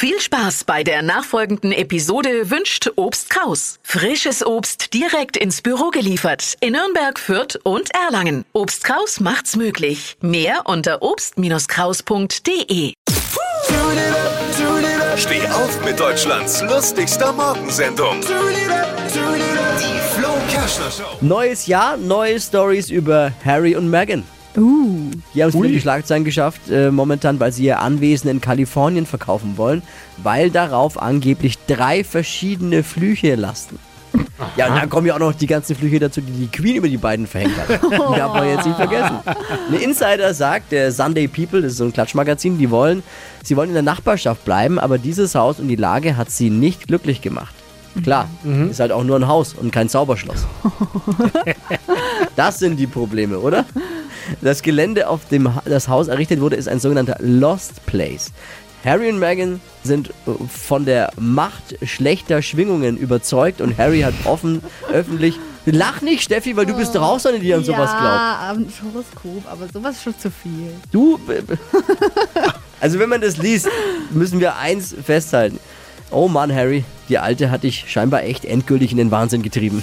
Viel Spaß bei der nachfolgenden Episode wünscht Obst Kraus. Frisches Obst direkt ins Büro geliefert in Nürnberg, Fürth und Erlangen. Obst Kraus macht's möglich. Mehr unter obst-kraus.de. Steh auf mit Deutschlands lustigster Morgensendung. Die Flo Show. Neues Jahr, neue Stories über Harry und Meghan. Uh, Die haben es die Schlagzeilen geschafft, äh, momentan, weil sie ihr Anwesen in Kalifornien verkaufen wollen, weil darauf angeblich drei verschiedene Flüche lasten. Ja, und dann kommen ja auch noch die ganzen Flüche dazu, die die Queen über die beiden verhängt hat. Die darf man jetzt nicht vergessen. Ein Insider sagt, der Sunday People, das ist so ein Klatschmagazin, die wollen, sie wollen in der Nachbarschaft bleiben, aber dieses Haus und die Lage hat sie nicht glücklich gemacht. Klar, ist halt auch nur ein Haus und kein Zauberschloss. Das sind die Probleme, oder? Das Gelände, auf dem das Haus errichtet wurde, ist ein sogenannter Lost Place. Harry und Meghan sind äh, von der Macht schlechter Schwingungen überzeugt und Harry hat offen, öffentlich. Lach nicht, Steffi, weil du bist doch auch so eine, die an sowas glaubt. ja, ein Horoskop, aber sowas ist schon zu viel. Du. Also, wenn man das liest, müssen wir eins festhalten. Oh Mann, Harry, die Alte hat dich scheinbar echt endgültig in den Wahnsinn getrieben.